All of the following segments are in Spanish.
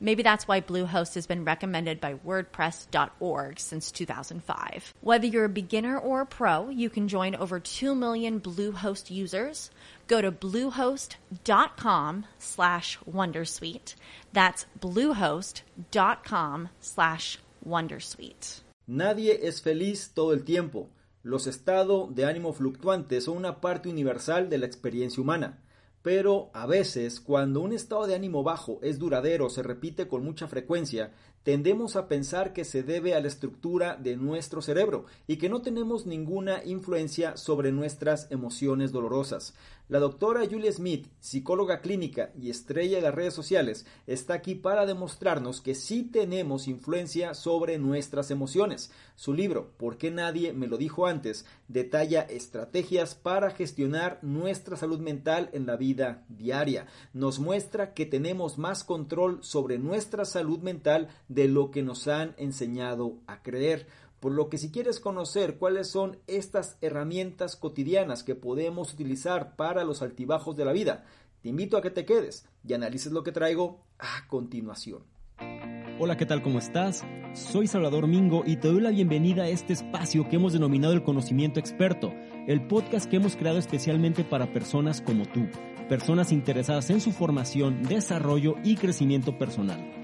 Maybe that's why Bluehost has been recommended by WordPress.org since 2005. Whether you're a beginner or a pro, you can join over 2 million Bluehost users. Go to bluehost.com slash Wondersuite. That's bluehost.com slash Wondersuite. Nadie es feliz todo el tiempo. Los estados de ánimo fluctuantes son una parte universal de la experiencia humana. Pero a veces, cuando un estado de ánimo bajo es duradero, se repite con mucha frecuencia, tendemos a pensar que se debe a la estructura de nuestro cerebro y que no tenemos ninguna influencia sobre nuestras emociones dolorosas. La doctora Julia Smith, psicóloga clínica y estrella de las redes sociales, está aquí para demostrarnos que sí tenemos influencia sobre nuestras emociones. Su libro, ¿Por qué nadie me lo dijo antes?, detalla estrategias para gestionar nuestra salud mental en la vida diaria. Nos muestra que tenemos más control sobre nuestra salud mental de lo que nos han enseñado a creer. Por lo que si quieres conocer cuáles son estas herramientas cotidianas que podemos utilizar para los altibajos de la vida, te invito a que te quedes y analices lo que traigo a continuación. Hola, ¿qué tal? ¿Cómo estás? Soy Salvador Mingo y te doy la bienvenida a este espacio que hemos denominado el conocimiento experto, el podcast que hemos creado especialmente para personas como tú, personas interesadas en su formación, desarrollo y crecimiento personal.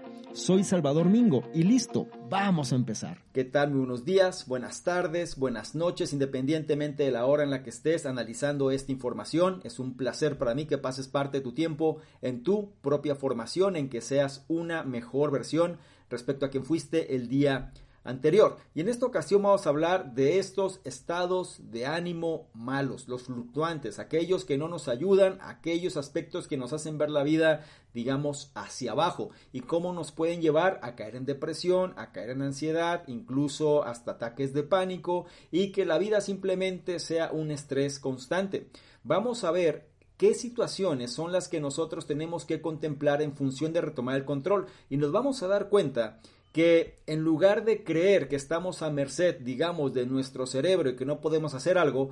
Soy Salvador Mingo y listo, vamos a empezar. ¿Qué tal? Muy buenos días, buenas tardes, buenas noches, independientemente de la hora en la que estés analizando esta información. Es un placer para mí que pases parte de tu tiempo en tu propia formación, en que seas una mejor versión respecto a quien fuiste el día anterior. Y en esta ocasión vamos a hablar de estos estados de ánimo malos, los fluctuantes, aquellos que no nos ayudan, aquellos aspectos que nos hacen ver la vida, digamos, hacia abajo y cómo nos pueden llevar a caer en depresión, a caer en ansiedad, incluso hasta ataques de pánico y que la vida simplemente sea un estrés constante. Vamos a ver qué situaciones son las que nosotros tenemos que contemplar en función de retomar el control y nos vamos a dar cuenta que en lugar de creer que estamos a merced, digamos, de nuestro cerebro y que no podemos hacer algo,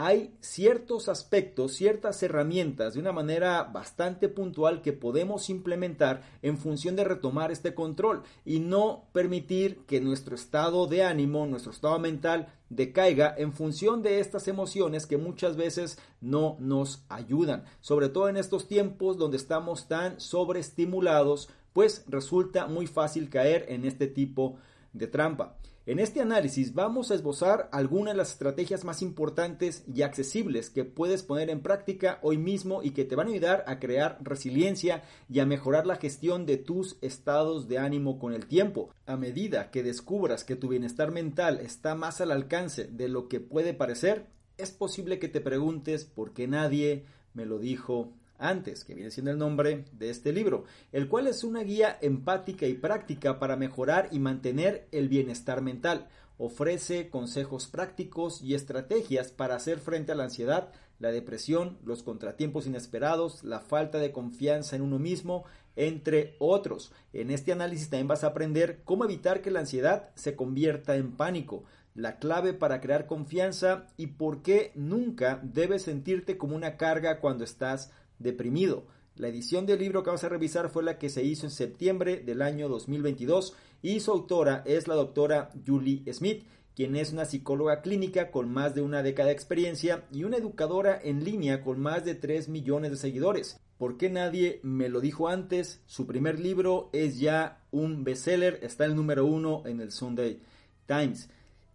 hay ciertos aspectos, ciertas herramientas de una manera bastante puntual que podemos implementar en función de retomar este control y no permitir que nuestro estado de ánimo, nuestro estado mental decaiga en función de estas emociones que muchas veces no nos ayudan, sobre todo en estos tiempos donde estamos tan sobreestimulados pues resulta muy fácil caer en este tipo de trampa. En este análisis vamos a esbozar algunas de las estrategias más importantes y accesibles que puedes poner en práctica hoy mismo y que te van a ayudar a crear resiliencia y a mejorar la gestión de tus estados de ánimo con el tiempo. A medida que descubras que tu bienestar mental está más al alcance de lo que puede parecer, es posible que te preguntes por qué nadie me lo dijo antes, que viene siendo el nombre de este libro, el cual es una guía empática y práctica para mejorar y mantener el bienestar mental. Ofrece consejos prácticos y estrategias para hacer frente a la ansiedad, la depresión, los contratiempos inesperados, la falta de confianza en uno mismo, entre otros. En este análisis también vas a aprender cómo evitar que la ansiedad se convierta en pánico, la clave para crear confianza y por qué nunca debes sentirte como una carga cuando estás deprimido. La edición del libro que vamos a revisar fue la que se hizo en septiembre del año 2022 y su autora es la doctora Julie Smith, quien es una psicóloga clínica con más de una década de experiencia y una educadora en línea con más de 3 millones de seguidores. ¿Por qué nadie me lo dijo antes? Su primer libro es ya un bestseller, está el número uno en el Sunday Times.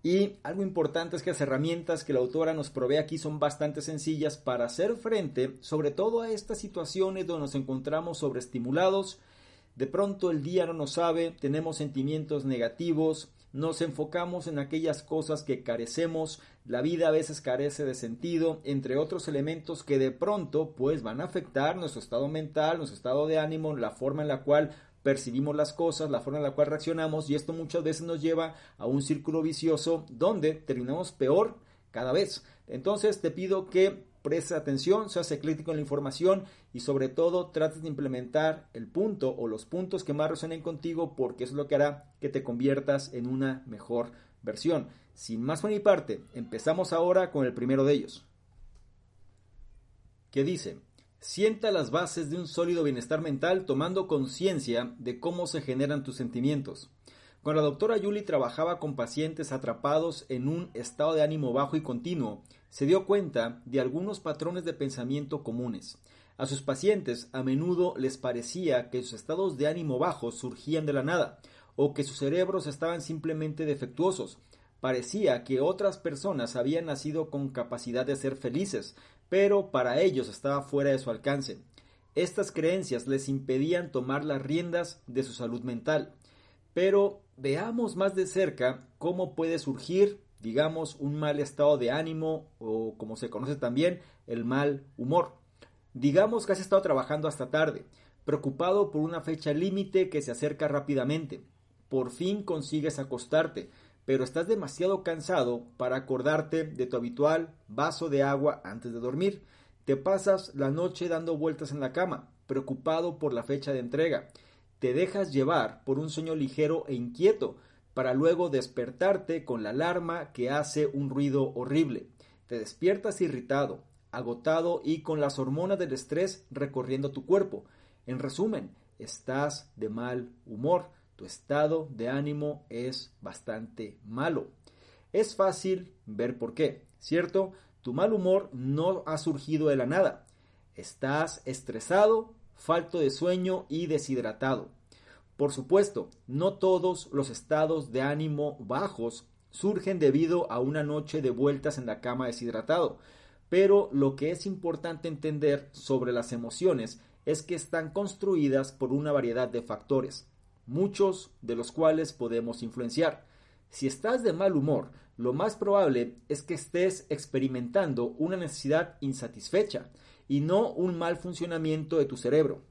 Y algo importante es que las herramientas que la autora nos provee aquí son bastante sencillas para hacer frente sobre todo a estas situaciones donde nos encontramos sobreestimulados, de pronto el día no nos sabe, tenemos sentimientos negativos, nos enfocamos en aquellas cosas que carecemos, la vida a veces carece de sentido, entre otros elementos que de pronto pues van a afectar nuestro estado mental, nuestro estado de ánimo, la forma en la cual percibimos las cosas, la forma en la cual reaccionamos y esto muchas veces nos lleva a un círculo vicioso donde terminamos peor cada vez. Entonces te pido que prestes atención, seas ecléctico en la información y sobre todo trates de implementar el punto o los puntos que más resuenen contigo porque es lo que hará que te conviertas en una mejor versión. Sin más por mi parte, empezamos ahora con el primero de ellos. Que dice, Sienta las bases de un sólido bienestar mental tomando conciencia de cómo se generan tus sentimientos. Cuando la doctora Yuli trabajaba con pacientes atrapados en un estado de ánimo bajo y continuo, se dio cuenta de algunos patrones de pensamiento comunes. A sus pacientes a menudo les parecía que sus estados de ánimo bajos surgían de la nada, o que sus cerebros estaban simplemente defectuosos. Parecía que otras personas habían nacido con capacidad de ser felices, pero para ellos estaba fuera de su alcance. Estas creencias les impedían tomar las riendas de su salud mental. Pero veamos más de cerca cómo puede surgir, digamos, un mal estado de ánimo o como se conoce también, el mal humor. Digamos que has estado trabajando hasta tarde, preocupado por una fecha límite que se acerca rápidamente. Por fin consigues acostarte, pero estás demasiado cansado para acordarte de tu habitual vaso de agua antes de dormir. Te pasas la noche dando vueltas en la cama, preocupado por la fecha de entrega. Te dejas llevar por un sueño ligero e inquieto, para luego despertarte con la alarma que hace un ruido horrible. Te despiertas irritado, agotado y con las hormonas del estrés recorriendo tu cuerpo. En resumen, estás de mal humor tu estado de ánimo es bastante malo. Es fácil ver por qué, ¿cierto? Tu mal humor no ha surgido de la nada. Estás estresado, falto de sueño y deshidratado. Por supuesto, no todos los estados de ánimo bajos surgen debido a una noche de vueltas en la cama deshidratado, pero lo que es importante entender sobre las emociones es que están construidas por una variedad de factores muchos de los cuales podemos influenciar. Si estás de mal humor, lo más probable es que estés experimentando una necesidad insatisfecha y no un mal funcionamiento de tu cerebro.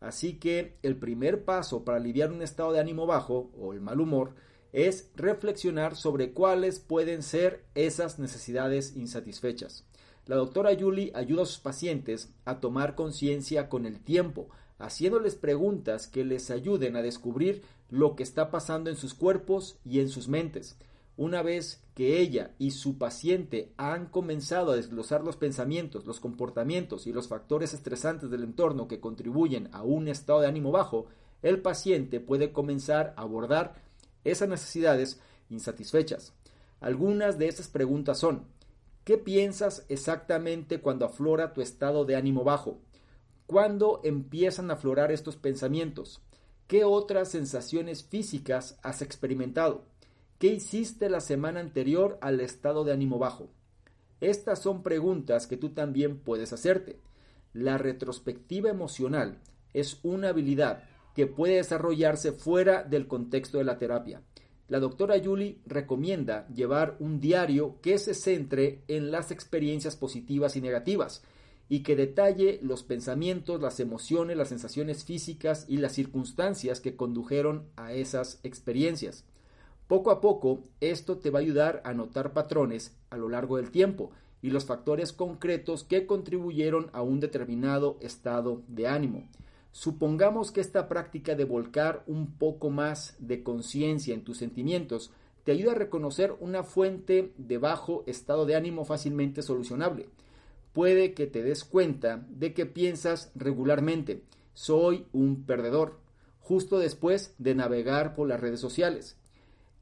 Así que el primer paso para aliviar un estado de ánimo bajo o el mal humor es reflexionar sobre cuáles pueden ser esas necesidades insatisfechas. La doctora Julie ayuda a sus pacientes a tomar conciencia con el tiempo haciéndoles preguntas que les ayuden a descubrir lo que está pasando en sus cuerpos y en sus mentes. Una vez que ella y su paciente han comenzado a desglosar los pensamientos, los comportamientos y los factores estresantes del entorno que contribuyen a un estado de ánimo bajo, el paciente puede comenzar a abordar esas necesidades insatisfechas. Algunas de esas preguntas son, ¿qué piensas exactamente cuando aflora tu estado de ánimo bajo? ¿Cuándo empiezan a aflorar estos pensamientos? ¿Qué otras sensaciones físicas has experimentado? ¿Qué hiciste la semana anterior al estado de ánimo bajo? Estas son preguntas que tú también puedes hacerte. La retrospectiva emocional es una habilidad que puede desarrollarse fuera del contexto de la terapia. La doctora Julie recomienda llevar un diario que se centre en las experiencias positivas y negativas y que detalle los pensamientos, las emociones, las sensaciones físicas y las circunstancias que condujeron a esas experiencias. Poco a poco, esto te va a ayudar a notar patrones a lo largo del tiempo y los factores concretos que contribuyeron a un determinado estado de ánimo. Supongamos que esta práctica de volcar un poco más de conciencia en tus sentimientos te ayuda a reconocer una fuente de bajo estado de ánimo fácilmente solucionable. Puede que te des cuenta de que piensas regularmente, soy un perdedor, justo después de navegar por las redes sociales.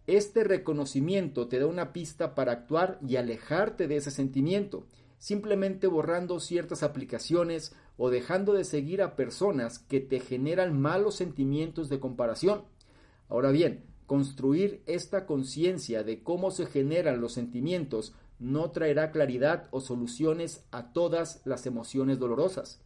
Este reconocimiento te da una pista para actuar y alejarte de ese sentimiento, simplemente borrando ciertas aplicaciones o dejando de seguir a personas que te generan malos sentimientos de comparación. Ahora bien, construir esta conciencia de cómo se generan los sentimientos no traerá claridad o soluciones a todas las emociones dolorosas.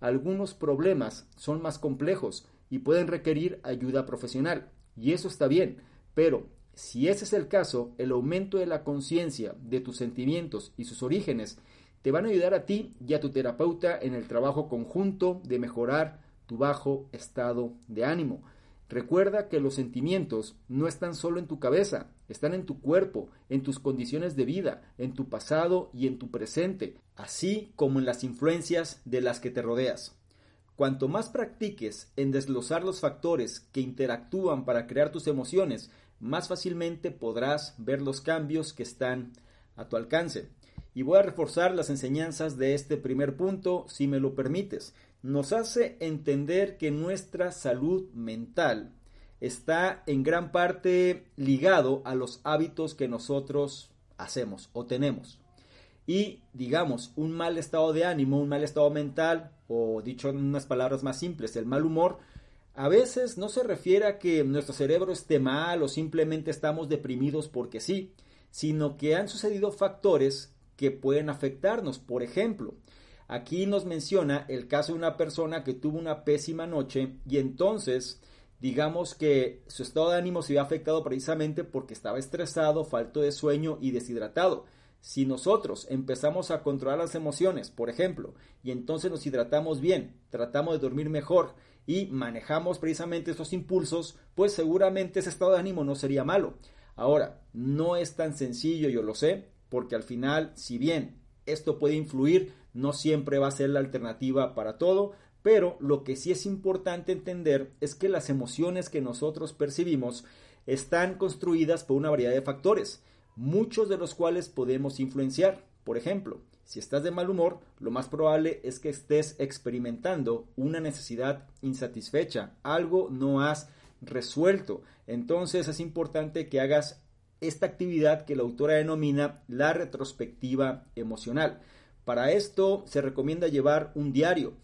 Algunos problemas son más complejos y pueden requerir ayuda profesional, y eso está bien, pero si ese es el caso, el aumento de la conciencia de tus sentimientos y sus orígenes te van a ayudar a ti y a tu terapeuta en el trabajo conjunto de mejorar tu bajo estado de ánimo. Recuerda que los sentimientos no están solo en tu cabeza, están en tu cuerpo, en tus condiciones de vida, en tu pasado y en tu presente, así como en las influencias de las que te rodeas. Cuanto más practiques en desglosar los factores que interactúan para crear tus emociones, más fácilmente podrás ver los cambios que están a tu alcance. Y voy a reforzar las enseñanzas de este primer punto, si me lo permites. Nos hace entender que nuestra salud mental está en gran parte ligado a los hábitos que nosotros hacemos o tenemos. Y digamos, un mal estado de ánimo, un mal estado mental, o dicho en unas palabras más simples, el mal humor, a veces no se refiere a que nuestro cerebro esté mal o simplemente estamos deprimidos porque sí, sino que han sucedido factores que pueden afectarnos. Por ejemplo, aquí nos menciona el caso de una persona que tuvo una pésima noche y entonces digamos que su estado de ánimo se vio afectado precisamente porque estaba estresado, falto de sueño y deshidratado. Si nosotros empezamos a controlar las emociones, por ejemplo, y entonces nos hidratamos bien, tratamos de dormir mejor y manejamos precisamente estos impulsos, pues seguramente ese estado de ánimo no sería malo. Ahora, no es tan sencillo, yo lo sé, porque al final, si bien esto puede influir, no siempre va a ser la alternativa para todo, pero lo que sí es importante entender es que las emociones que nosotros percibimos están construidas por una variedad de factores, muchos de los cuales podemos influenciar. Por ejemplo, si estás de mal humor, lo más probable es que estés experimentando una necesidad insatisfecha, algo no has resuelto. Entonces es importante que hagas esta actividad que la autora denomina la retrospectiva emocional. Para esto se recomienda llevar un diario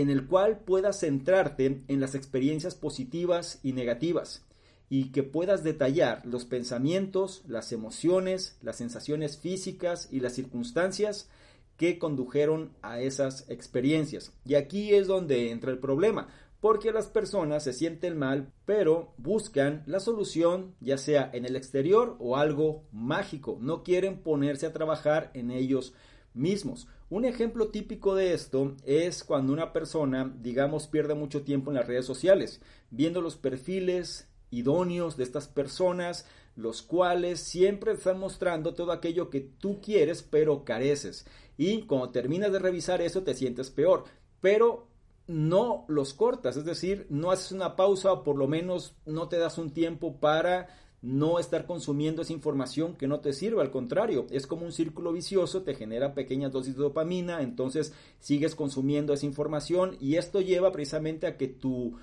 en el cual puedas centrarte en las experiencias positivas y negativas y que puedas detallar los pensamientos, las emociones, las sensaciones físicas y las circunstancias que condujeron a esas experiencias. Y aquí es donde entra el problema, porque las personas se sienten mal, pero buscan la solución ya sea en el exterior o algo mágico, no quieren ponerse a trabajar en ellos mismos. Un ejemplo típico de esto es cuando una persona, digamos, pierde mucho tiempo en las redes sociales, viendo los perfiles idóneos de estas personas, los cuales siempre están mostrando todo aquello que tú quieres pero careces. Y cuando terminas de revisar eso te sientes peor. Pero no los cortas, es decir, no haces una pausa o por lo menos no te das un tiempo para no estar consumiendo esa información que no te sirve, al contrario, es como un círculo vicioso, te genera pequeñas dosis de dopamina, entonces sigues consumiendo esa información y esto lleva precisamente a que tu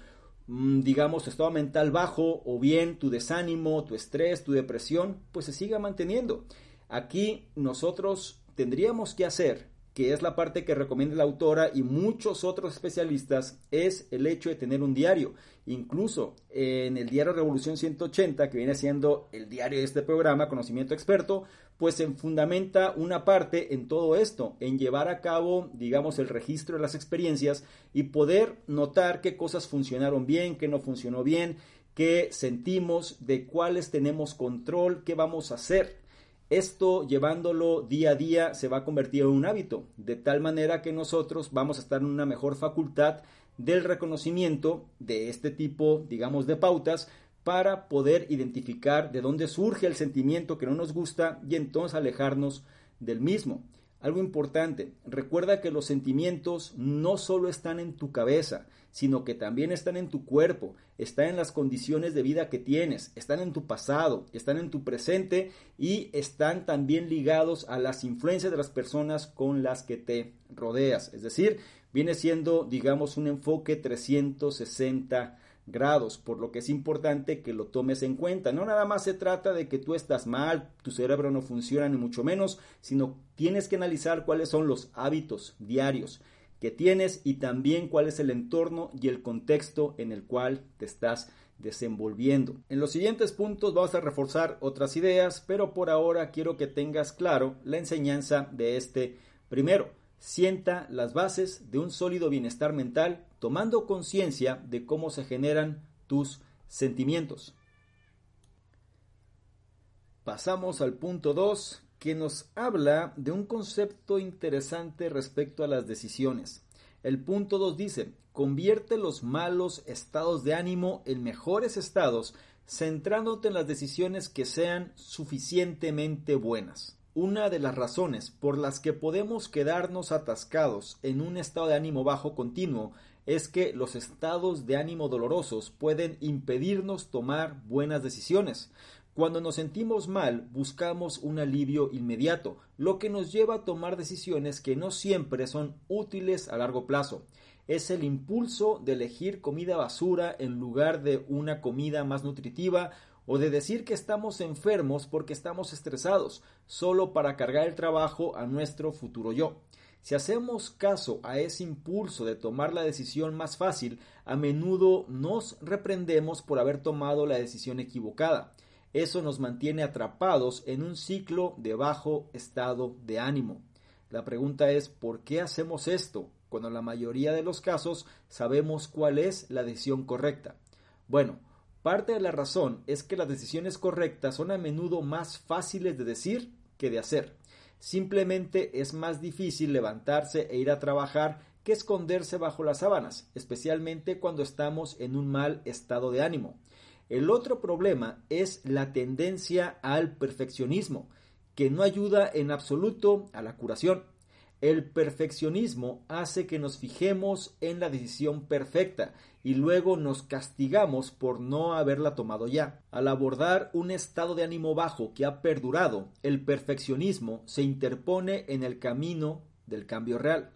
Mm, digamos, tu estado mental bajo o bien tu desánimo, tu estrés, tu depresión, pues se siga manteniendo. Aquí nosotros tendríamos que hacer que es la parte que recomienda la autora y muchos otros especialistas, es el hecho de tener un diario. Incluso en el diario Revolución 180, que viene siendo el diario de este programa, Conocimiento Experto, pues se fundamenta una parte en todo esto, en llevar a cabo, digamos, el registro de las experiencias y poder notar qué cosas funcionaron bien, qué no funcionó bien, qué sentimos, de cuáles tenemos control, qué vamos a hacer. Esto llevándolo día a día se va a convertir en un hábito, de tal manera que nosotros vamos a estar en una mejor facultad del reconocimiento de este tipo, digamos, de pautas para poder identificar de dónde surge el sentimiento que no nos gusta y entonces alejarnos del mismo. Algo importante, recuerda que los sentimientos no solo están en tu cabeza, sino que también están en tu cuerpo, están en las condiciones de vida que tienes, están en tu pasado, están en tu presente y están también ligados a las influencias de las personas con las que te rodeas. Es decir, viene siendo, digamos, un enfoque 360 grados, por lo que es importante que lo tomes en cuenta. No nada más se trata de que tú estás mal, tu cerebro no funciona ni mucho menos, sino tienes que analizar cuáles son los hábitos diarios que tienes y también cuál es el entorno y el contexto en el cual te estás desenvolviendo. En los siguientes puntos vamos a reforzar otras ideas, pero por ahora quiero que tengas claro la enseñanza de este primero sienta las bases de un sólido bienestar mental tomando conciencia de cómo se generan tus sentimientos. Pasamos al punto 2 que nos habla de un concepto interesante respecto a las decisiones. El punto 2 dice, convierte los malos estados de ánimo en mejores estados, centrándote en las decisiones que sean suficientemente buenas. Una de las razones por las que podemos quedarnos atascados en un estado de ánimo bajo continuo es que los estados de ánimo dolorosos pueden impedirnos tomar buenas decisiones. Cuando nos sentimos mal, buscamos un alivio inmediato, lo que nos lleva a tomar decisiones que no siempre son útiles a largo plazo. Es el impulso de elegir comida basura en lugar de una comida más nutritiva o de decir que estamos enfermos porque estamos estresados, solo para cargar el trabajo a nuestro futuro yo. Si hacemos caso a ese impulso de tomar la decisión más fácil, a menudo nos reprendemos por haber tomado la decisión equivocada. Eso nos mantiene atrapados en un ciclo de bajo estado de ánimo. La pregunta es ¿por qué hacemos esto? Cuando en la mayoría de los casos sabemos cuál es la decisión correcta. Bueno, Parte de la razón es que las decisiones correctas son a menudo más fáciles de decir que de hacer. Simplemente es más difícil levantarse e ir a trabajar que esconderse bajo las sábanas, especialmente cuando estamos en un mal estado de ánimo. El otro problema es la tendencia al perfeccionismo, que no ayuda en absoluto a la curación. El perfeccionismo hace que nos fijemos en la decisión perfecta y luego nos castigamos por no haberla tomado ya. Al abordar un estado de ánimo bajo que ha perdurado, el perfeccionismo se interpone en el camino del cambio real.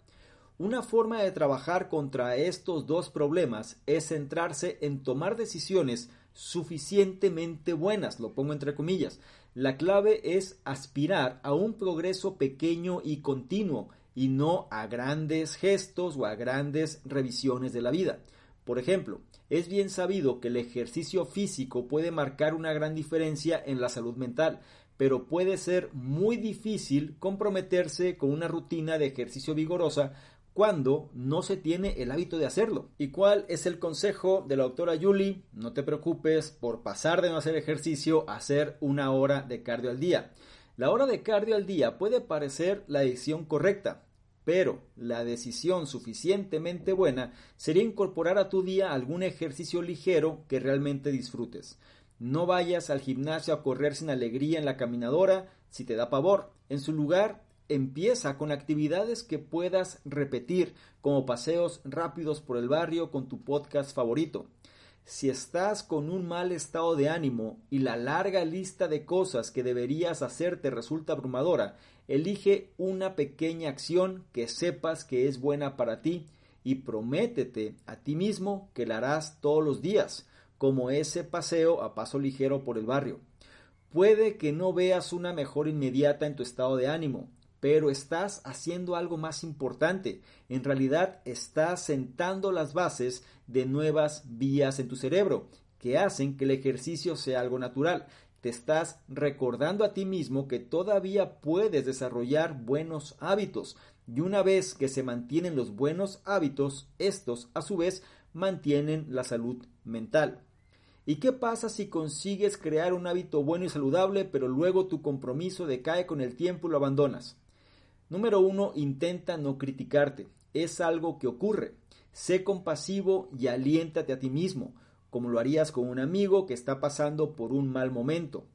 Una forma de trabajar contra estos dos problemas es centrarse en tomar decisiones suficientemente buenas, lo pongo entre comillas. La clave es aspirar a un progreso pequeño y continuo y no a grandes gestos o a grandes revisiones de la vida. Por ejemplo, es bien sabido que el ejercicio físico puede marcar una gran diferencia en la salud mental, pero puede ser muy difícil comprometerse con una rutina de ejercicio vigorosa cuando no se tiene el hábito de hacerlo. ¿Y cuál es el consejo de la doctora Julie? No te preocupes por pasar de no hacer ejercicio a hacer una hora de cardio al día. La hora de cardio al día puede parecer la decisión correcta, pero la decisión suficientemente buena sería incorporar a tu día algún ejercicio ligero que realmente disfrutes. No vayas al gimnasio a correr sin alegría en la caminadora si te da pavor. En su lugar, empieza con actividades que puedas repetir, como paseos rápidos por el barrio con tu podcast favorito. Si estás con un mal estado de ánimo y la larga lista de cosas que deberías hacer te resulta abrumadora, elige una pequeña acción que sepas que es buena para ti y prométete a ti mismo que la harás todos los días, como ese paseo a paso ligero por el barrio. Puede que no veas una mejor inmediata en tu estado de ánimo, pero estás haciendo algo más importante. En realidad estás sentando las bases de nuevas vías en tu cerebro que hacen que el ejercicio sea algo natural. Te estás recordando a ti mismo que todavía puedes desarrollar buenos hábitos y una vez que se mantienen los buenos hábitos, estos a su vez mantienen la salud mental. ¿Y qué pasa si consigues crear un hábito bueno y saludable, pero luego tu compromiso decae con el tiempo y lo abandonas? Número uno, intenta no criticarte. Es algo que ocurre. Sé compasivo y aliéntate a ti mismo, como lo harías con un amigo que está pasando por un mal momento.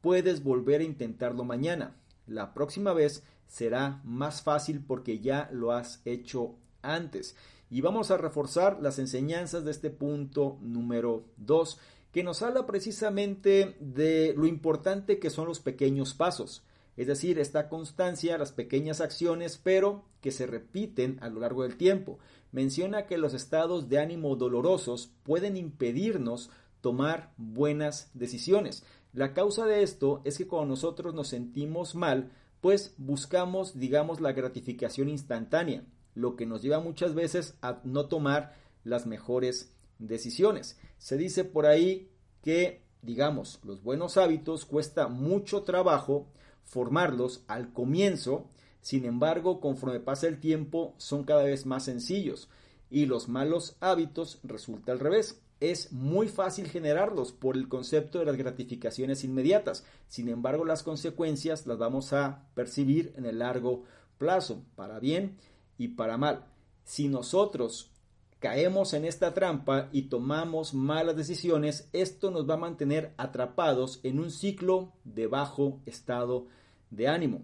Puedes volver a intentarlo mañana. La próxima vez será más fácil porque ya lo has hecho antes. Y vamos a reforzar las enseñanzas de este punto número 2 que nos habla precisamente de lo importante que son los pequeños pasos, es decir, esta constancia, las pequeñas acciones, pero que se repiten a lo largo del tiempo. Menciona que los estados de ánimo dolorosos pueden impedirnos tomar buenas decisiones. La causa de esto es que cuando nosotros nos sentimos mal, pues buscamos, digamos, la gratificación instantánea, lo que nos lleva muchas veces a no tomar las mejores decisiones. Se dice por ahí que, digamos, los buenos hábitos cuesta mucho trabajo formarlos al comienzo, sin embargo, conforme pasa el tiempo, son cada vez más sencillos y los malos hábitos resulta al revés. Es muy fácil generarlos por el concepto de las gratificaciones inmediatas. Sin embargo, las consecuencias las vamos a percibir en el largo plazo, para bien y para mal. Si nosotros caemos en esta trampa y tomamos malas decisiones, esto nos va a mantener atrapados en un ciclo de bajo estado de ánimo.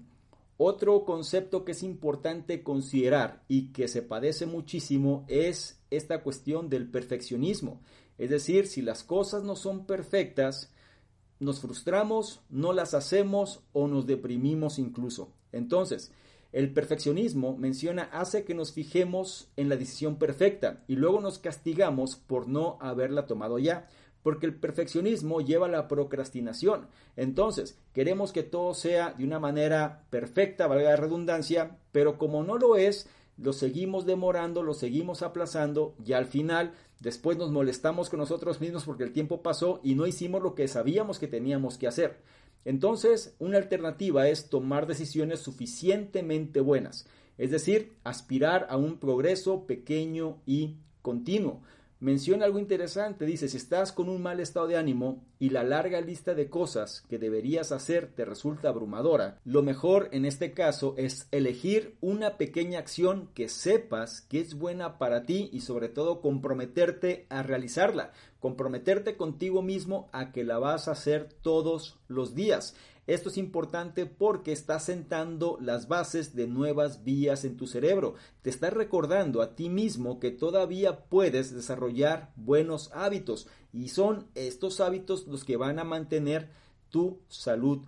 Otro concepto que es importante considerar y que se padece muchísimo es esta cuestión del perfeccionismo. Es decir, si las cosas no son perfectas, nos frustramos, no las hacemos o nos deprimimos incluso. Entonces, el perfeccionismo, menciona, hace que nos fijemos en la decisión perfecta y luego nos castigamos por no haberla tomado ya, porque el perfeccionismo lleva a la procrastinación. Entonces, queremos que todo sea de una manera perfecta, valga la redundancia, pero como no lo es, lo seguimos demorando, lo seguimos aplazando y al final después nos molestamos con nosotros mismos porque el tiempo pasó y no hicimos lo que sabíamos que teníamos que hacer. Entonces, una alternativa es tomar decisiones suficientemente buenas, es decir, aspirar a un progreso pequeño y continuo menciona algo interesante. Dice, si estás con un mal estado de ánimo y la larga lista de cosas que deberías hacer te resulta abrumadora, lo mejor en este caso es elegir una pequeña acción que sepas que es buena para ti y sobre todo comprometerte a realizarla, comprometerte contigo mismo a que la vas a hacer todos los días. Esto es importante porque está sentando las bases de nuevas vías en tu cerebro. Te está recordando a ti mismo que todavía puedes desarrollar buenos hábitos y son estos hábitos los que van a mantener tu salud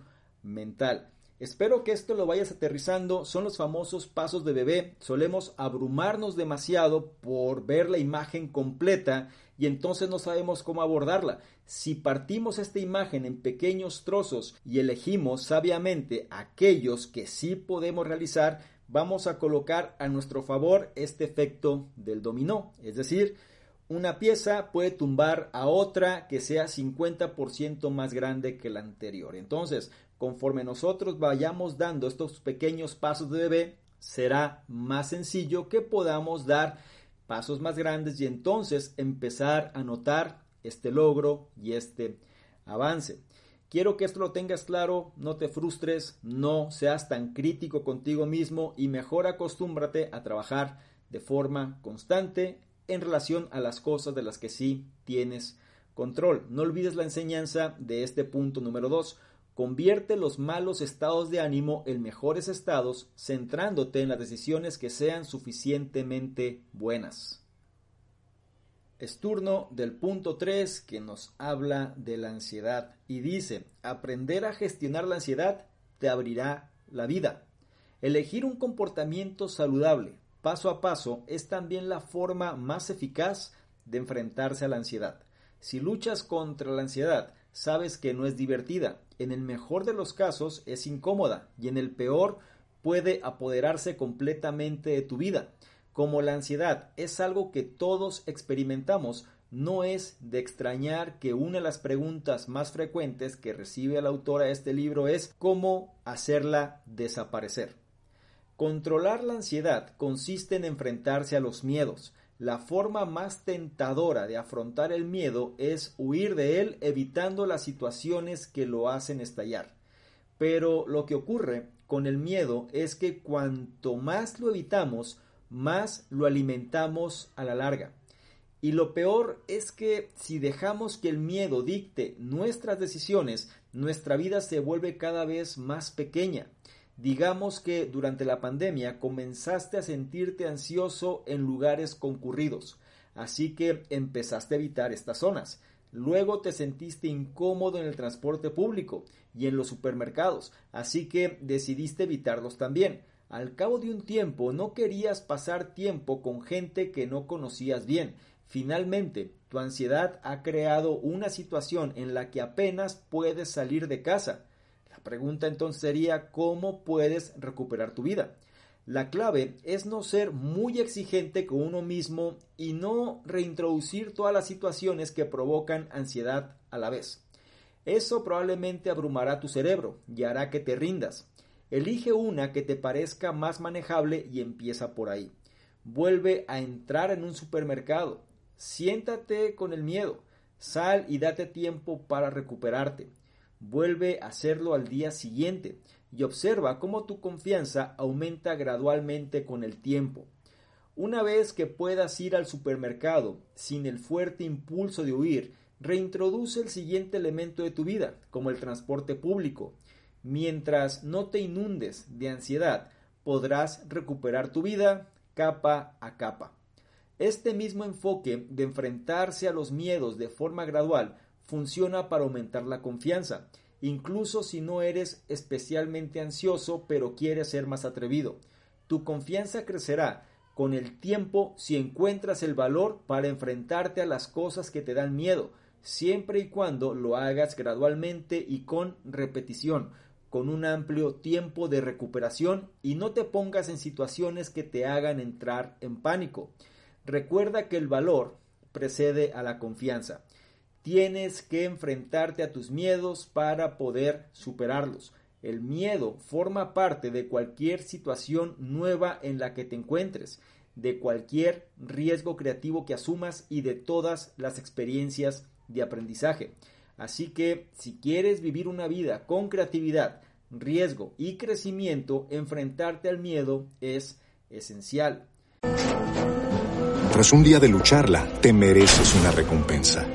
mental. Espero que esto lo vayas aterrizando. Son los famosos pasos de bebé. Solemos abrumarnos demasiado por ver la imagen completa y entonces no sabemos cómo abordarla. Si partimos esta imagen en pequeños trozos y elegimos sabiamente aquellos que sí podemos realizar, vamos a colocar a nuestro favor este efecto del dominó. Es decir, una pieza puede tumbar a otra que sea 50% más grande que la anterior. Entonces, conforme nosotros vayamos dando estos pequeños pasos de bebé, será más sencillo que podamos dar pasos más grandes y entonces empezar a notar este logro y este avance. Quiero que esto lo tengas claro, no te frustres, no seas tan crítico contigo mismo y mejor acostúmbrate a trabajar de forma constante en relación a las cosas de las que sí tienes control. No olvides la enseñanza de este punto número 2. Convierte los malos estados de ánimo en mejores estados, centrándote en las decisiones que sean suficientemente buenas. Es turno del punto 3 que nos habla de la ansiedad y dice, aprender a gestionar la ansiedad te abrirá la vida. Elegir un comportamiento saludable paso a paso es también la forma más eficaz de enfrentarse a la ansiedad. Si luchas contra la ansiedad, sabes que no es divertida, en el mejor de los casos es incómoda y en el peor puede apoderarse completamente de tu vida. Como la ansiedad es algo que todos experimentamos, no es de extrañar que una de las preguntas más frecuentes que recibe la autora de este libro es cómo hacerla desaparecer. Controlar la ansiedad consiste en enfrentarse a los miedos, la forma más tentadora de afrontar el miedo es huir de él evitando las situaciones que lo hacen estallar. Pero lo que ocurre con el miedo es que cuanto más lo evitamos, más lo alimentamos a la larga. Y lo peor es que si dejamos que el miedo dicte nuestras decisiones, nuestra vida se vuelve cada vez más pequeña. Digamos que durante la pandemia comenzaste a sentirte ansioso en lugares concurridos, así que empezaste a evitar estas zonas. Luego te sentiste incómodo en el transporte público y en los supermercados, así que decidiste evitarlos también. Al cabo de un tiempo no querías pasar tiempo con gente que no conocías bien. Finalmente, tu ansiedad ha creado una situación en la que apenas puedes salir de casa pregunta entonces sería ¿cómo puedes recuperar tu vida? La clave es no ser muy exigente con uno mismo y no reintroducir todas las situaciones que provocan ansiedad a la vez. Eso probablemente abrumará tu cerebro y hará que te rindas. Elige una que te parezca más manejable y empieza por ahí. Vuelve a entrar en un supermercado. Siéntate con el miedo. Sal y date tiempo para recuperarte. Vuelve a hacerlo al día siguiente y observa cómo tu confianza aumenta gradualmente con el tiempo. Una vez que puedas ir al supermercado sin el fuerte impulso de huir, reintroduce el siguiente elemento de tu vida, como el transporte público. Mientras no te inundes de ansiedad, podrás recuperar tu vida capa a capa. Este mismo enfoque de enfrentarse a los miedos de forma gradual funciona para aumentar la confianza, incluso si no eres especialmente ansioso pero quieres ser más atrevido. Tu confianza crecerá con el tiempo si encuentras el valor para enfrentarte a las cosas que te dan miedo, siempre y cuando lo hagas gradualmente y con repetición, con un amplio tiempo de recuperación y no te pongas en situaciones que te hagan entrar en pánico. Recuerda que el valor precede a la confianza. Tienes que enfrentarte a tus miedos para poder superarlos. El miedo forma parte de cualquier situación nueva en la que te encuentres, de cualquier riesgo creativo que asumas y de todas las experiencias de aprendizaje. Así que si quieres vivir una vida con creatividad, riesgo y crecimiento, enfrentarte al miedo es esencial. Tras un día de lucharla, te mereces una recompensa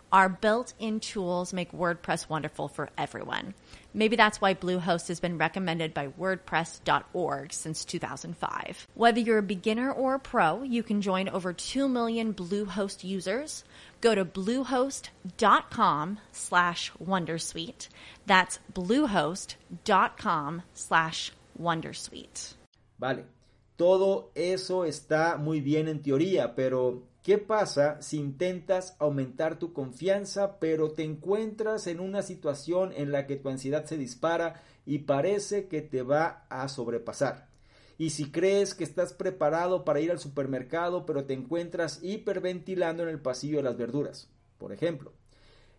Our built in tools make WordPress wonderful for everyone. Maybe that's why Bluehost has been recommended by WordPress.org since 2005. Whether you're a beginner or a pro, you can join over 2 million Bluehost users. Go to bluehost.com slash Wondersuite. That's bluehost.com slash Wondersuite. Vale, todo eso está muy bien en teoría, pero ¿Qué pasa si intentas aumentar tu confianza, pero te encuentras en una situación en la que tu ansiedad se dispara y parece que te va a sobrepasar? Y si crees que estás preparado para ir al supermercado, pero te encuentras hiperventilando en el pasillo de las verduras, por ejemplo.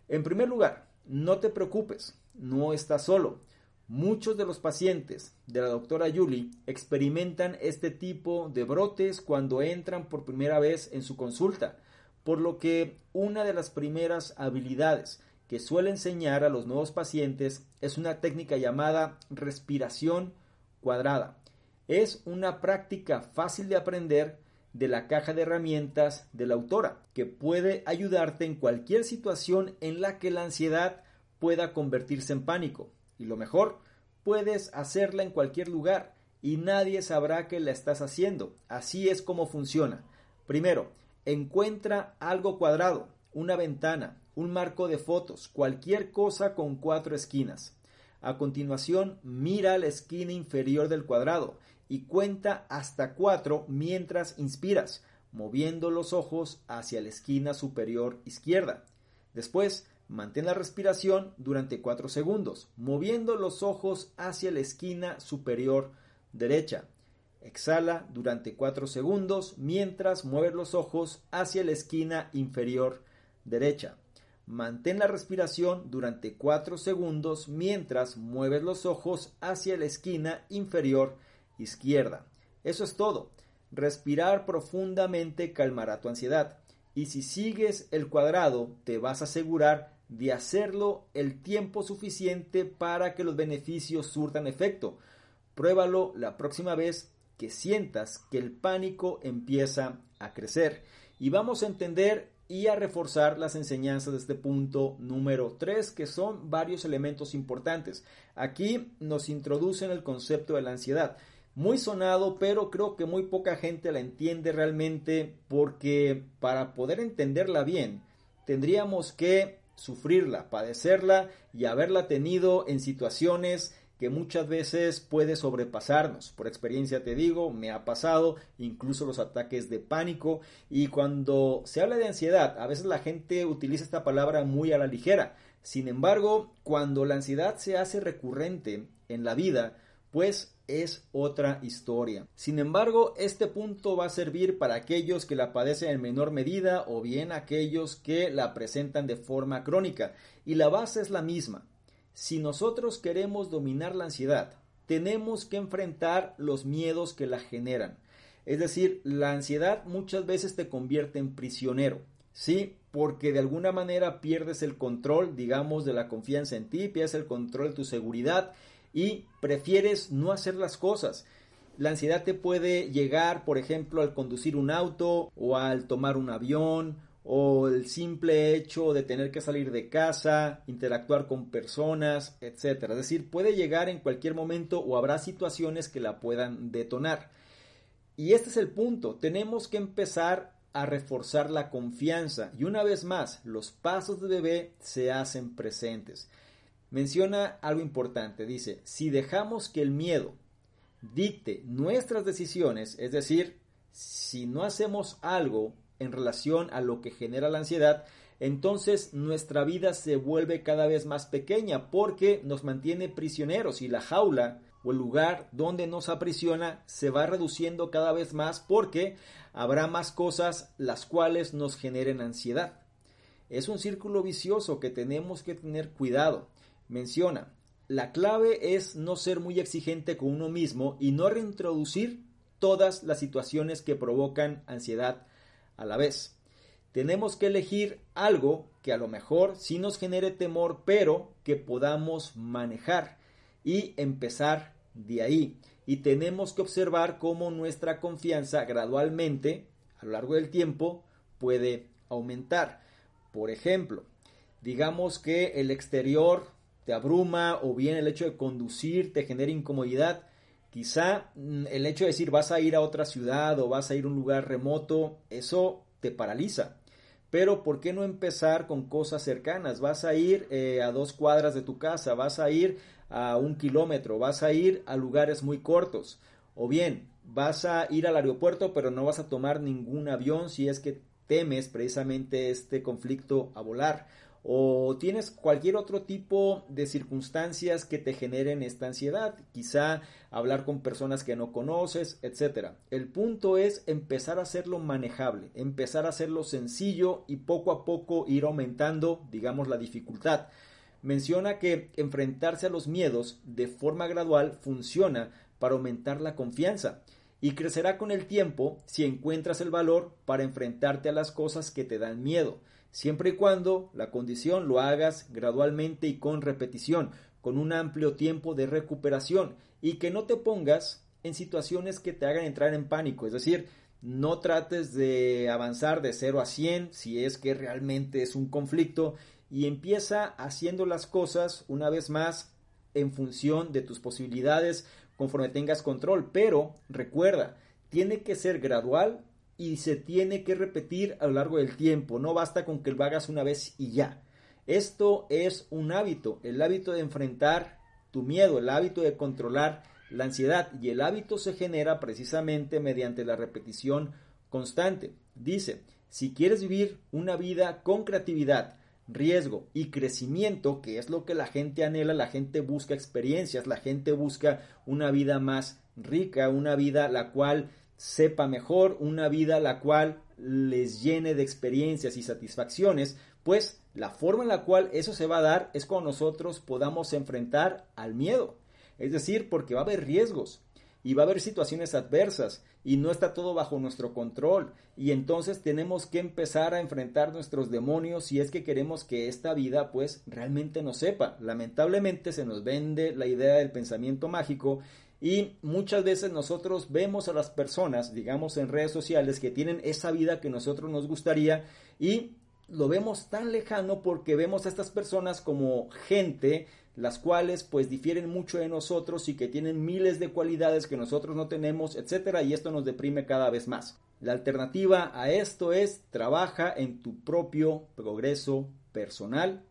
En primer lugar, no te preocupes, no estás solo. Muchos de los pacientes de la doctora Yuli experimentan este tipo de brotes cuando entran por primera vez en su consulta, por lo que una de las primeras habilidades que suele enseñar a los nuevos pacientes es una técnica llamada respiración cuadrada. Es una práctica fácil de aprender de la caja de herramientas de la autora, que puede ayudarte en cualquier situación en la que la ansiedad pueda convertirse en pánico. Y lo mejor, puedes hacerla en cualquier lugar y nadie sabrá que la estás haciendo. Así es como funciona. Primero, encuentra algo cuadrado, una ventana, un marco de fotos, cualquier cosa con cuatro esquinas. A continuación, mira la esquina inferior del cuadrado y cuenta hasta cuatro mientras inspiras, moviendo los ojos hacia la esquina superior izquierda. Después, mantén la respiración durante cuatro segundos, moviendo los ojos hacia la esquina superior derecha. Exhala durante cuatro segundos mientras mueves los ojos hacia la esquina inferior derecha. Mantén la respiración durante 4 segundos mientras mueves los ojos hacia la esquina inferior izquierda. Eso es todo. Respirar profundamente calmará tu ansiedad. Y si sigues el cuadrado, te vas a asegurar de hacerlo el tiempo suficiente para que los beneficios surtan efecto. Pruébalo la próxima vez que sientas que el pánico empieza a crecer. Y vamos a entender y a reforzar las enseñanzas de este punto número 3, que son varios elementos importantes. Aquí nos introducen el concepto de la ansiedad. Muy sonado, pero creo que muy poca gente la entiende realmente porque para poder entenderla bien, tendríamos que sufrirla, padecerla y haberla tenido en situaciones que muchas veces puede sobrepasarnos. Por experiencia te digo, me ha pasado incluso los ataques de pánico y cuando se habla de ansiedad, a veces la gente utiliza esta palabra muy a la ligera. Sin embargo, cuando la ansiedad se hace recurrente en la vida, pues es otra historia. Sin embargo, este punto va a servir para aquellos que la padecen en menor medida o bien aquellos que la presentan de forma crónica. Y la base es la misma. Si nosotros queremos dominar la ansiedad, tenemos que enfrentar los miedos que la generan. Es decir, la ansiedad muchas veces te convierte en prisionero. Sí, porque de alguna manera pierdes el control, digamos, de la confianza en ti, pierdes el control de tu seguridad y prefieres no hacer las cosas. La ansiedad te puede llegar, por ejemplo, al conducir un auto o al tomar un avión o el simple hecho de tener que salir de casa, interactuar con personas, etc. Es decir, puede llegar en cualquier momento o habrá situaciones que la puedan detonar. Y este es el punto, tenemos que empezar a reforzar la confianza y una vez más, los pasos de bebé se hacen presentes. Menciona algo importante, dice, si dejamos que el miedo dicte nuestras decisiones, es decir, si no hacemos algo en relación a lo que genera la ansiedad, entonces nuestra vida se vuelve cada vez más pequeña porque nos mantiene prisioneros y la jaula o el lugar donde nos aprisiona se va reduciendo cada vez más porque habrá más cosas las cuales nos generen ansiedad. Es un círculo vicioso que tenemos que tener cuidado. Menciona, la clave es no ser muy exigente con uno mismo y no reintroducir todas las situaciones que provocan ansiedad a la vez. Tenemos que elegir algo que a lo mejor sí nos genere temor, pero que podamos manejar y empezar de ahí. Y tenemos que observar cómo nuestra confianza gradualmente, a lo largo del tiempo, puede aumentar. Por ejemplo, digamos que el exterior te abruma o bien el hecho de conducir te genera incomodidad, Quizá mm, el hecho de decir vas a ir a otra ciudad o vas a ir a un lugar remoto, eso te paraliza. Pero ¿por qué no empezar con cosas cercanas? Vas a ir eh, a dos cuadras de tu casa, vas a ir a un kilómetro, vas a ir a lugares muy cortos. O bien, vas a ir al aeropuerto pero no vas a tomar ningún avión si es que temes precisamente este conflicto a volar o tienes cualquier otro tipo de circunstancias que te generen esta ansiedad, quizá hablar con personas que no conoces, etc. El punto es empezar a hacerlo manejable, empezar a hacerlo sencillo y poco a poco ir aumentando, digamos, la dificultad. Menciona que enfrentarse a los miedos de forma gradual funciona para aumentar la confianza y crecerá con el tiempo si encuentras el valor para enfrentarte a las cosas que te dan miedo. Siempre y cuando la condición lo hagas gradualmente y con repetición, con un amplio tiempo de recuperación y que no te pongas en situaciones que te hagan entrar en pánico, es decir, no trates de avanzar de 0 a 100 si es que realmente es un conflicto y empieza haciendo las cosas una vez más en función de tus posibilidades conforme tengas control, pero recuerda, tiene que ser gradual y se tiene que repetir a lo largo del tiempo. No basta con que lo hagas una vez y ya. Esto es un hábito, el hábito de enfrentar tu miedo, el hábito de controlar la ansiedad y el hábito se genera precisamente mediante la repetición constante. Dice, si quieres vivir una vida con creatividad, riesgo y crecimiento, que es lo que la gente anhela, la gente busca experiencias, la gente busca una vida más rica, una vida la cual sepa mejor, una vida la cual les llene de experiencias y satisfacciones, pues la forma en la cual eso se va a dar es cuando nosotros podamos enfrentar al miedo. Es decir, porque va a haber riesgos y va a haber situaciones adversas y no está todo bajo nuestro control y entonces tenemos que empezar a enfrentar nuestros demonios si es que queremos que esta vida pues realmente nos sepa. Lamentablemente se nos vende la idea del pensamiento mágico y muchas veces nosotros vemos a las personas, digamos en redes sociales, que tienen esa vida que nosotros nos gustaría y lo vemos tan lejano porque vemos a estas personas como gente las cuales pues difieren mucho de nosotros y que tienen miles de cualidades que nosotros no tenemos, etcétera, y esto nos deprime cada vez más. La alternativa a esto es trabaja en tu propio progreso personal,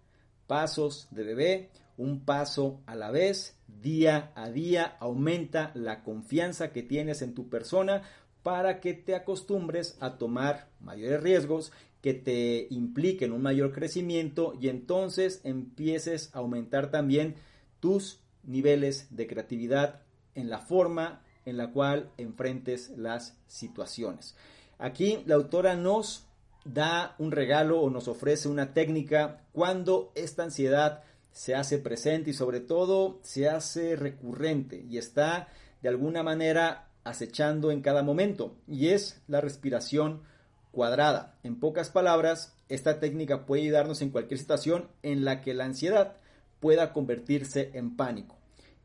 pasos de bebé, un paso a la vez, día a día, aumenta la confianza que tienes en tu persona para que te acostumbres a tomar mayores riesgos, que te impliquen un mayor crecimiento y entonces empieces a aumentar también tus niveles de creatividad en la forma en la cual enfrentes las situaciones. Aquí la autora nos da un regalo o nos ofrece una técnica cuando esta ansiedad se hace presente y sobre todo se hace recurrente y está de alguna manera acechando en cada momento y es la respiración cuadrada. En pocas palabras, esta técnica puede ayudarnos en cualquier situación en la que la ansiedad pueda convertirse en pánico.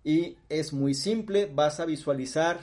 Y es muy simple, vas a visualizar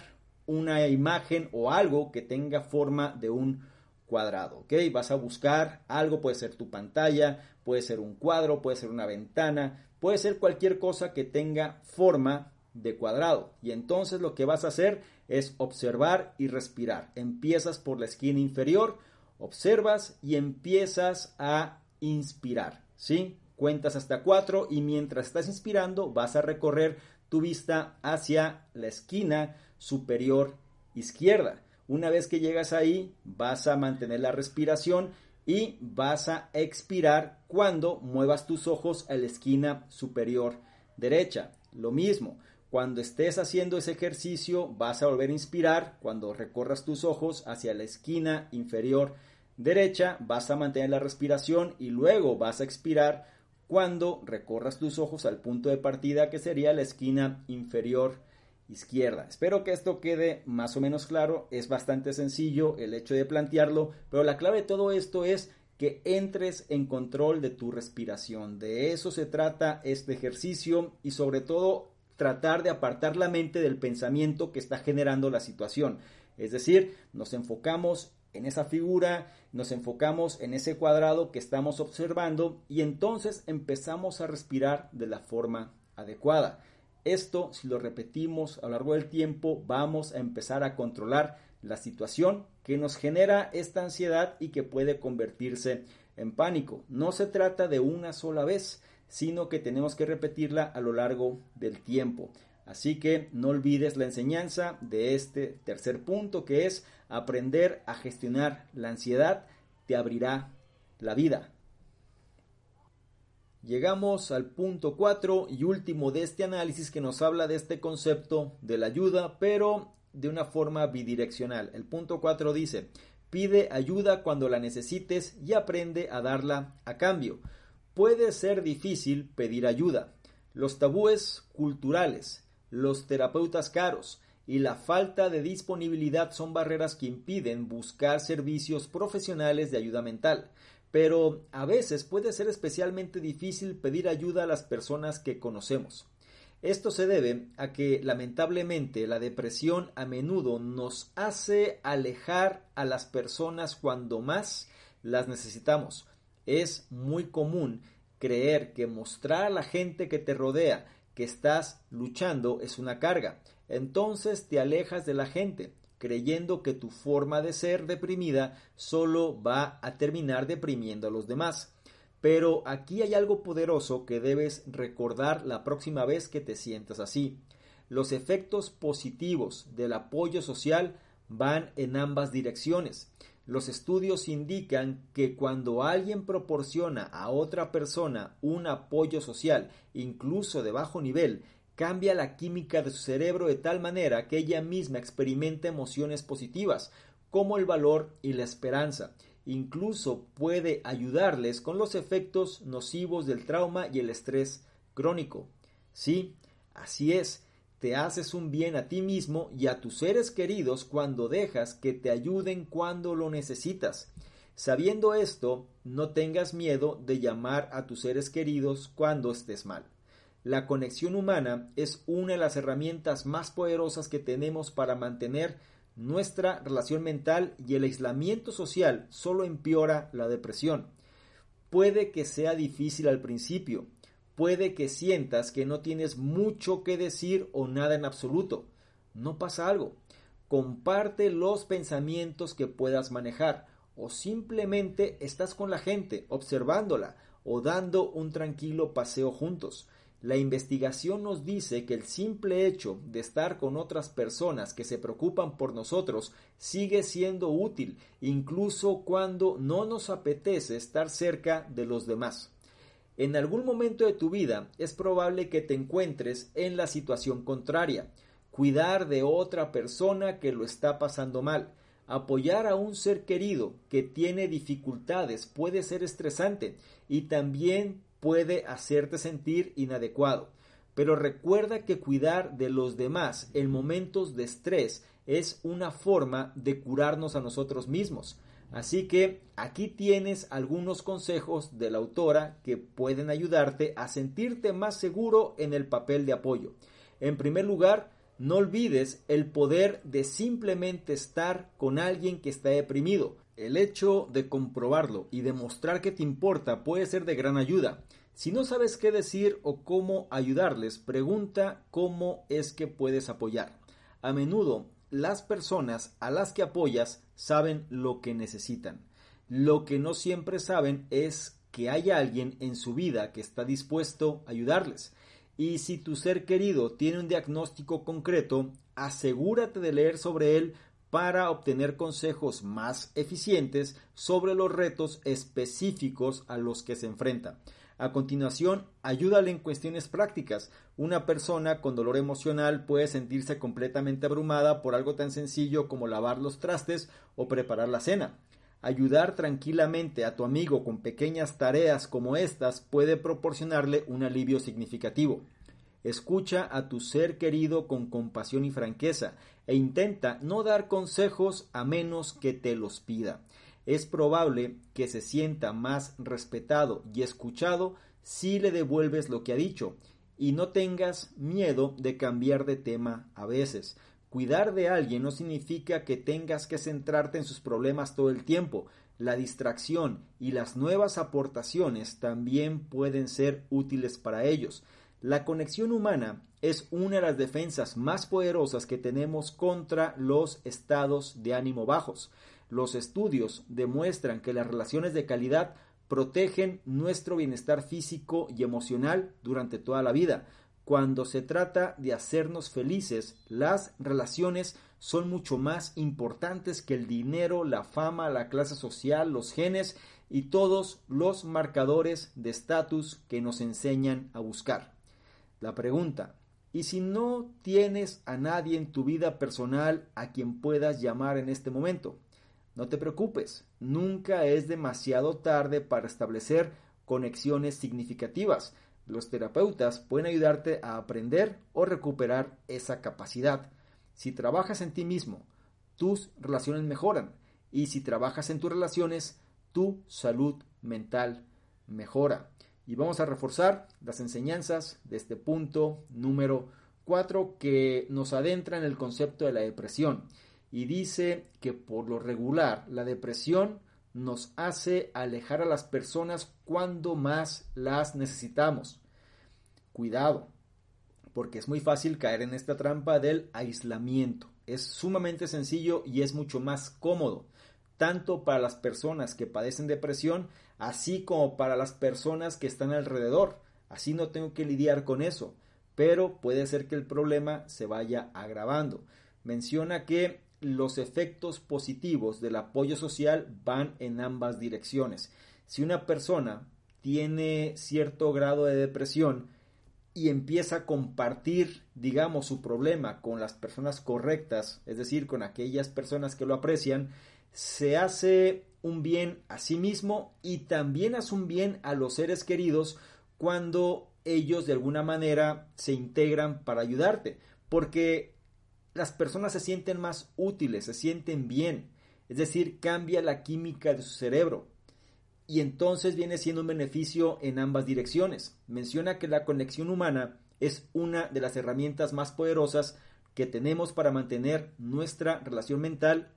una imagen o algo que tenga forma de un cuadrado, ¿ok? Vas a buscar algo, puede ser tu pantalla, puede ser un cuadro, puede ser una ventana, puede ser cualquier cosa que tenga forma de cuadrado. Y entonces lo que vas a hacer es observar y respirar. Empiezas por la esquina inferior, observas y empiezas a inspirar, ¿sí? Cuentas hasta cuatro y mientras estás inspirando vas a recorrer tu vista hacia la esquina superior izquierda. Una vez que llegas ahí, vas a mantener la respiración y vas a expirar cuando muevas tus ojos a la esquina superior derecha. Lo mismo, cuando estés haciendo ese ejercicio, vas a volver a inspirar. Cuando recorras tus ojos hacia la esquina inferior derecha, vas a mantener la respiración y luego vas a expirar cuando recorras tus ojos al punto de partida que sería la esquina inferior izquierda. Espero que esto quede más o menos claro. Es bastante sencillo el hecho de plantearlo, pero la clave de todo esto es que entres en control de tu respiración. De eso se trata este ejercicio y sobre todo tratar de apartar la mente del pensamiento que está generando la situación. Es decir, nos enfocamos en esa figura, nos enfocamos en ese cuadrado que estamos observando y entonces empezamos a respirar de la forma adecuada. Esto, si lo repetimos a lo largo del tiempo, vamos a empezar a controlar la situación que nos genera esta ansiedad y que puede convertirse en pánico. No se trata de una sola vez, sino que tenemos que repetirla a lo largo del tiempo. Así que no olvides la enseñanza de este tercer punto que es aprender a gestionar la ansiedad te abrirá la vida. Llegamos al punto 4 y último de este análisis que nos habla de este concepto de la ayuda, pero de una forma bidireccional. El punto 4 dice, pide ayuda cuando la necesites y aprende a darla a cambio. Puede ser difícil pedir ayuda. Los tabúes culturales, los terapeutas caros y la falta de disponibilidad son barreras que impiden buscar servicios profesionales de ayuda mental pero a veces puede ser especialmente difícil pedir ayuda a las personas que conocemos. Esto se debe a que lamentablemente la depresión a menudo nos hace alejar a las personas cuando más las necesitamos. Es muy común creer que mostrar a la gente que te rodea que estás luchando es una carga. Entonces te alejas de la gente creyendo que tu forma de ser deprimida solo va a terminar deprimiendo a los demás. Pero aquí hay algo poderoso que debes recordar la próxima vez que te sientas así. Los efectos positivos del apoyo social van en ambas direcciones. Los estudios indican que cuando alguien proporciona a otra persona un apoyo social, incluso de bajo nivel, cambia la química de su cerebro de tal manera que ella misma experimenta emociones positivas, como el valor y la esperanza. Incluso puede ayudarles con los efectos nocivos del trauma y el estrés crónico. Sí, así es, te haces un bien a ti mismo y a tus seres queridos cuando dejas que te ayuden cuando lo necesitas. Sabiendo esto, no tengas miedo de llamar a tus seres queridos cuando estés mal. La conexión humana es una de las herramientas más poderosas que tenemos para mantener nuestra relación mental y el aislamiento social solo empeora la depresión. Puede que sea difícil al principio, puede que sientas que no tienes mucho que decir o nada en absoluto. No pasa algo. Comparte los pensamientos que puedas manejar o simplemente estás con la gente observándola o dando un tranquilo paseo juntos. La investigación nos dice que el simple hecho de estar con otras personas que se preocupan por nosotros sigue siendo útil, incluso cuando no nos apetece estar cerca de los demás. En algún momento de tu vida es probable que te encuentres en la situación contraria, cuidar de otra persona que lo está pasando mal, apoyar a un ser querido que tiene dificultades puede ser estresante y también puede hacerte sentir inadecuado. Pero recuerda que cuidar de los demás en momentos de estrés es una forma de curarnos a nosotros mismos. Así que aquí tienes algunos consejos de la autora que pueden ayudarte a sentirte más seguro en el papel de apoyo. En primer lugar, no olvides el poder de simplemente estar con alguien que está deprimido. El hecho de comprobarlo y demostrar que te importa puede ser de gran ayuda. Si no sabes qué decir o cómo ayudarles, pregunta cómo es que puedes apoyar. A menudo las personas a las que apoyas saben lo que necesitan. Lo que no siempre saben es que hay alguien en su vida que está dispuesto a ayudarles. Y si tu ser querido tiene un diagnóstico concreto, asegúrate de leer sobre él para obtener consejos más eficientes sobre los retos específicos a los que se enfrenta. A continuación, ayúdale en cuestiones prácticas. Una persona con dolor emocional puede sentirse completamente abrumada por algo tan sencillo como lavar los trastes o preparar la cena. Ayudar tranquilamente a tu amigo con pequeñas tareas como estas puede proporcionarle un alivio significativo. Escucha a tu ser querido con compasión y franqueza e intenta no dar consejos a menos que te los pida. Es probable que se sienta más respetado y escuchado si le devuelves lo que ha dicho y no tengas miedo de cambiar de tema a veces. Cuidar de alguien no significa que tengas que centrarte en sus problemas todo el tiempo. La distracción y las nuevas aportaciones también pueden ser útiles para ellos. La conexión humana es una de las defensas más poderosas que tenemos contra los estados de ánimo bajos. Los estudios demuestran que las relaciones de calidad protegen nuestro bienestar físico y emocional durante toda la vida. Cuando se trata de hacernos felices, las relaciones son mucho más importantes que el dinero, la fama, la clase social, los genes y todos los marcadores de estatus que nos enseñan a buscar. La pregunta, ¿y si no tienes a nadie en tu vida personal a quien puedas llamar en este momento? No te preocupes, nunca es demasiado tarde para establecer conexiones significativas. Los terapeutas pueden ayudarte a aprender o recuperar esa capacidad. Si trabajas en ti mismo, tus relaciones mejoran y si trabajas en tus relaciones, tu salud mental mejora. Y vamos a reforzar las enseñanzas de este punto número 4 que nos adentra en el concepto de la depresión y dice que por lo regular la depresión nos hace alejar a las personas cuando más las necesitamos. Cuidado, porque es muy fácil caer en esta trampa del aislamiento. Es sumamente sencillo y es mucho más cómodo, tanto para las personas que padecen depresión, así como para las personas que están alrededor. Así no tengo que lidiar con eso, pero puede ser que el problema se vaya agravando. Menciona que los efectos positivos del apoyo social van en ambas direcciones. Si una persona tiene cierto grado de depresión y empieza a compartir, digamos, su problema con las personas correctas, es decir, con aquellas personas que lo aprecian, se hace un bien a sí mismo y también hace un bien a los seres queridos cuando ellos de alguna manera se integran para ayudarte, porque las personas se sienten más útiles, se sienten bien, es decir, cambia la química de su cerebro. Y entonces viene siendo un beneficio en ambas direcciones. Menciona que la conexión humana es una de las herramientas más poderosas que tenemos para mantener nuestra relación mental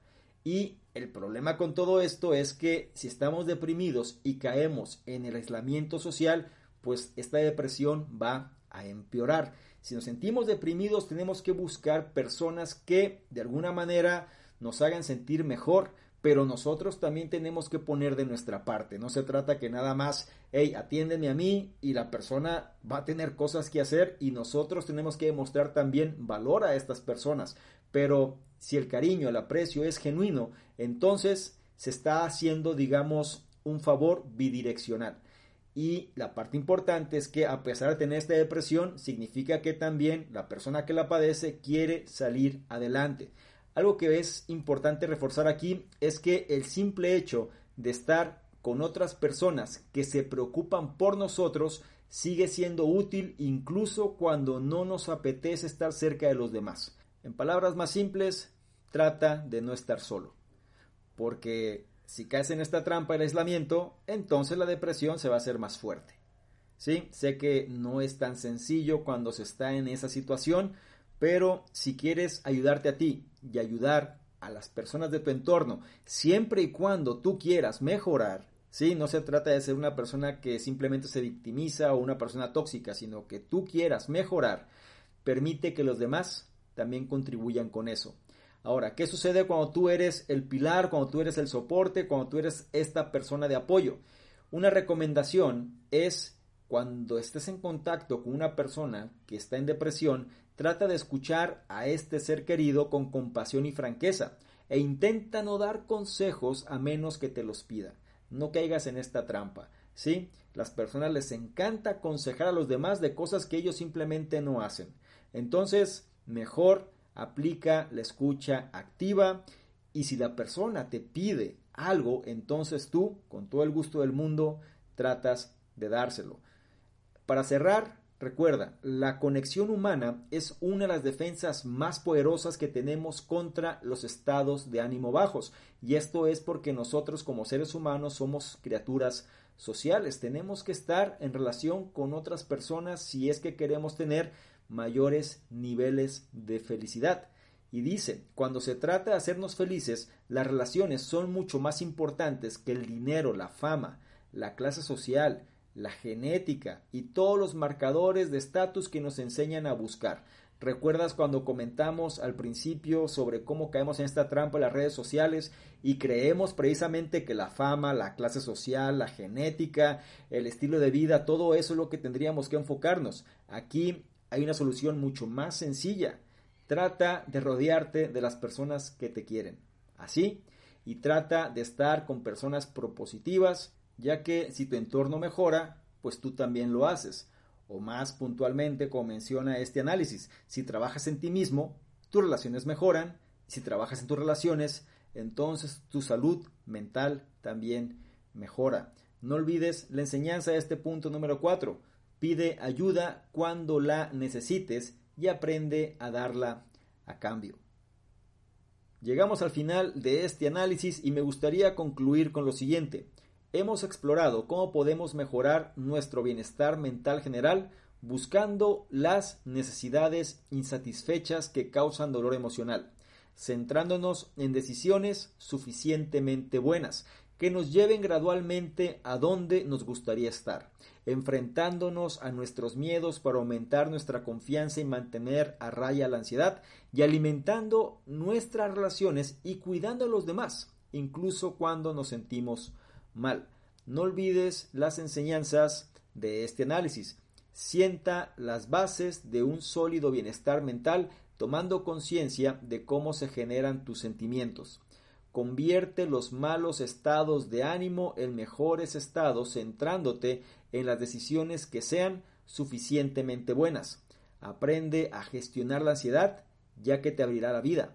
y el problema con todo esto es que si estamos deprimidos y caemos en el aislamiento social, pues esta depresión va a empeorar. Si nos sentimos deprimidos, tenemos que buscar personas que de alguna manera nos hagan sentir mejor, pero nosotros también tenemos que poner de nuestra parte. No se trata que nada más, hey, atiéndeme a mí y la persona va a tener cosas que hacer y nosotros tenemos que demostrar también valor a estas personas. Pero si el cariño, el aprecio es genuino, entonces se está haciendo, digamos, un favor bidireccional. Y la parte importante es que a pesar de tener esta depresión, significa que también la persona que la padece quiere salir adelante. Algo que es importante reforzar aquí es que el simple hecho de estar con otras personas que se preocupan por nosotros sigue siendo útil incluso cuando no nos apetece estar cerca de los demás. En palabras más simples, trata de no estar solo. Porque si caes en esta trampa del aislamiento, entonces la depresión se va a hacer más fuerte. Sí, sé que no es tan sencillo cuando se está en esa situación, pero si quieres ayudarte a ti y ayudar a las personas de tu entorno, siempre y cuando tú quieras mejorar, sí, no se trata de ser una persona que simplemente se victimiza o una persona tóxica, sino que tú quieras mejorar, permite que los demás también contribuyan con eso. Ahora, ¿qué sucede cuando tú eres el pilar, cuando tú eres el soporte, cuando tú eres esta persona de apoyo? Una recomendación es cuando estés en contacto con una persona que está en depresión, trata de escuchar a este ser querido con compasión y franqueza e intenta no dar consejos a menos que te los pida. No caigas en esta trampa. ¿Sí? Las personas les encanta aconsejar a los demás de cosas que ellos simplemente no hacen. Entonces, mejor aplica la escucha activa y si la persona te pide algo, entonces tú, con todo el gusto del mundo, tratas de dárselo. Para cerrar, recuerda, la conexión humana es una de las defensas más poderosas que tenemos contra los estados de ánimo bajos. Y esto es porque nosotros como seres humanos somos criaturas sociales. Tenemos que estar en relación con otras personas si es que queremos tener mayores niveles de felicidad. Y dice, cuando se trata de hacernos felices, las relaciones son mucho más importantes que el dinero, la fama, la clase social, la genética y todos los marcadores de estatus que nos enseñan a buscar. ¿Recuerdas cuando comentamos al principio sobre cómo caemos en esta trampa en las redes sociales y creemos precisamente que la fama, la clase social, la genética, el estilo de vida, todo eso es lo que tendríamos que enfocarnos? Aquí hay una solución mucho más sencilla. Trata de rodearte de las personas que te quieren. Así, y trata de estar con personas propositivas, ya que si tu entorno mejora, pues tú también lo haces. O más puntualmente, como menciona este análisis, si trabajas en ti mismo, tus relaciones mejoran. Si trabajas en tus relaciones, entonces tu salud mental también mejora. No olvides la enseñanza de este punto número 4 Pide ayuda cuando la necesites y aprende a darla a cambio. Llegamos al final de este análisis y me gustaría concluir con lo siguiente. hemos explorado cómo podemos mejorar nuestro bienestar mental general buscando las necesidades insatisfechas que causan dolor emocional, centrándonos en decisiones suficientemente buenas que nos lleven gradualmente a donde nos gustaría estar, enfrentándonos a nuestros miedos para aumentar nuestra confianza y mantener a raya la ansiedad, y alimentando nuestras relaciones y cuidando a los demás, incluso cuando nos sentimos mal. No olvides las enseñanzas de este análisis. Sienta las bases de un sólido bienestar mental tomando conciencia de cómo se generan tus sentimientos. Convierte los malos estados de ánimo en mejores estados centrándote en las decisiones que sean suficientemente buenas. Aprende a gestionar la ansiedad ya que te abrirá la vida.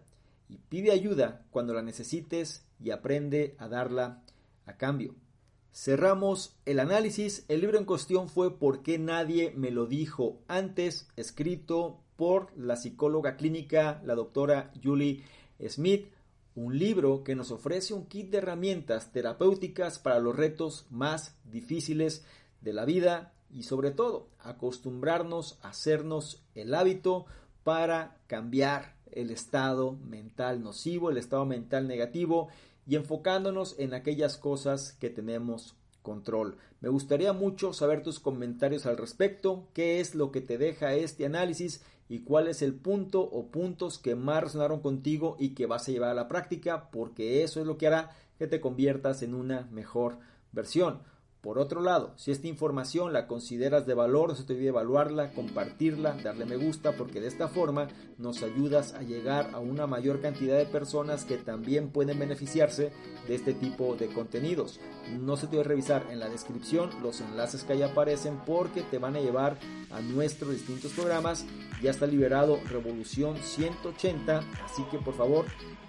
Y pide ayuda cuando la necesites y aprende a darla a cambio. Cerramos el análisis. El libro en cuestión fue ¿Por qué nadie me lo dijo antes? escrito por la psicóloga clínica, la doctora Julie Smith un libro que nos ofrece un kit de herramientas terapéuticas para los retos más difíciles de la vida y sobre todo acostumbrarnos a hacernos el hábito para cambiar el estado mental nocivo, el estado mental negativo y enfocándonos en aquellas cosas que tenemos control. Me gustaría mucho saber tus comentarios al respecto, qué es lo que te deja este análisis y cuál es el punto o puntos que más resonaron contigo y que vas a llevar a la práctica, porque eso es lo que hará que te conviertas en una mejor versión. Por otro lado, si esta información la consideras de valor, no se te olvide evaluarla, compartirla, darle me gusta, porque de esta forma nos ayudas a llegar a una mayor cantidad de personas que también pueden beneficiarse de este tipo de contenidos. No se te olvide revisar en la descripción los enlaces que ahí aparecen porque te van a llevar a nuestros distintos programas. Ya está liberado Revolución 180, así que por favor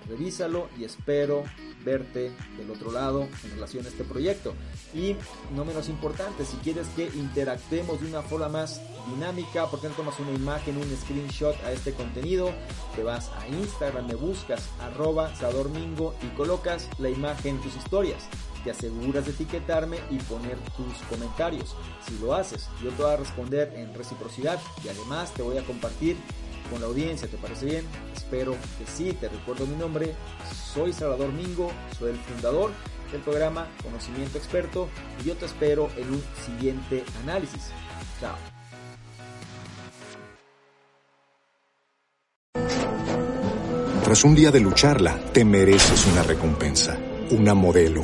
revísalo y espero verte del otro lado en relación a este proyecto. Y no menos importante, si quieres que interactuemos de una forma más dinámica, porque no tomas una imagen, un screenshot a este contenido, te vas a Instagram, me buscas arroba sadormingo y colocas la imagen en tus historias. Te aseguras de etiquetarme y poner tus comentarios. Si lo haces, yo te voy a responder en reciprocidad y además te voy a compartir con la audiencia, ¿te parece bien? Espero que sí, te recuerdo mi nombre, soy Salvador Mingo, soy el fundador del programa Conocimiento Experto y yo te espero en un siguiente análisis. Chao. Tras un día de lucharla, te mereces una recompensa, una modelo,